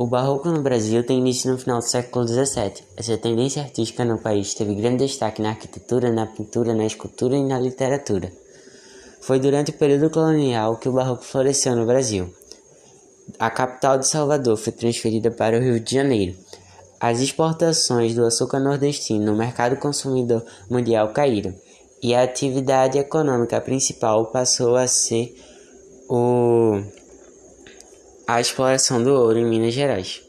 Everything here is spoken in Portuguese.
O barroco no Brasil tem início no final do século XVII. Essa tendência artística no país teve grande destaque na arquitetura, na pintura, na escultura e na literatura. Foi durante o período colonial que o barroco floresceu no Brasil. A capital de Salvador foi transferida para o Rio de Janeiro. As exportações do açúcar nordestino no mercado consumidor mundial caíram e a atividade econômica principal passou a ser o a exploração do ouro em Minas Gerais.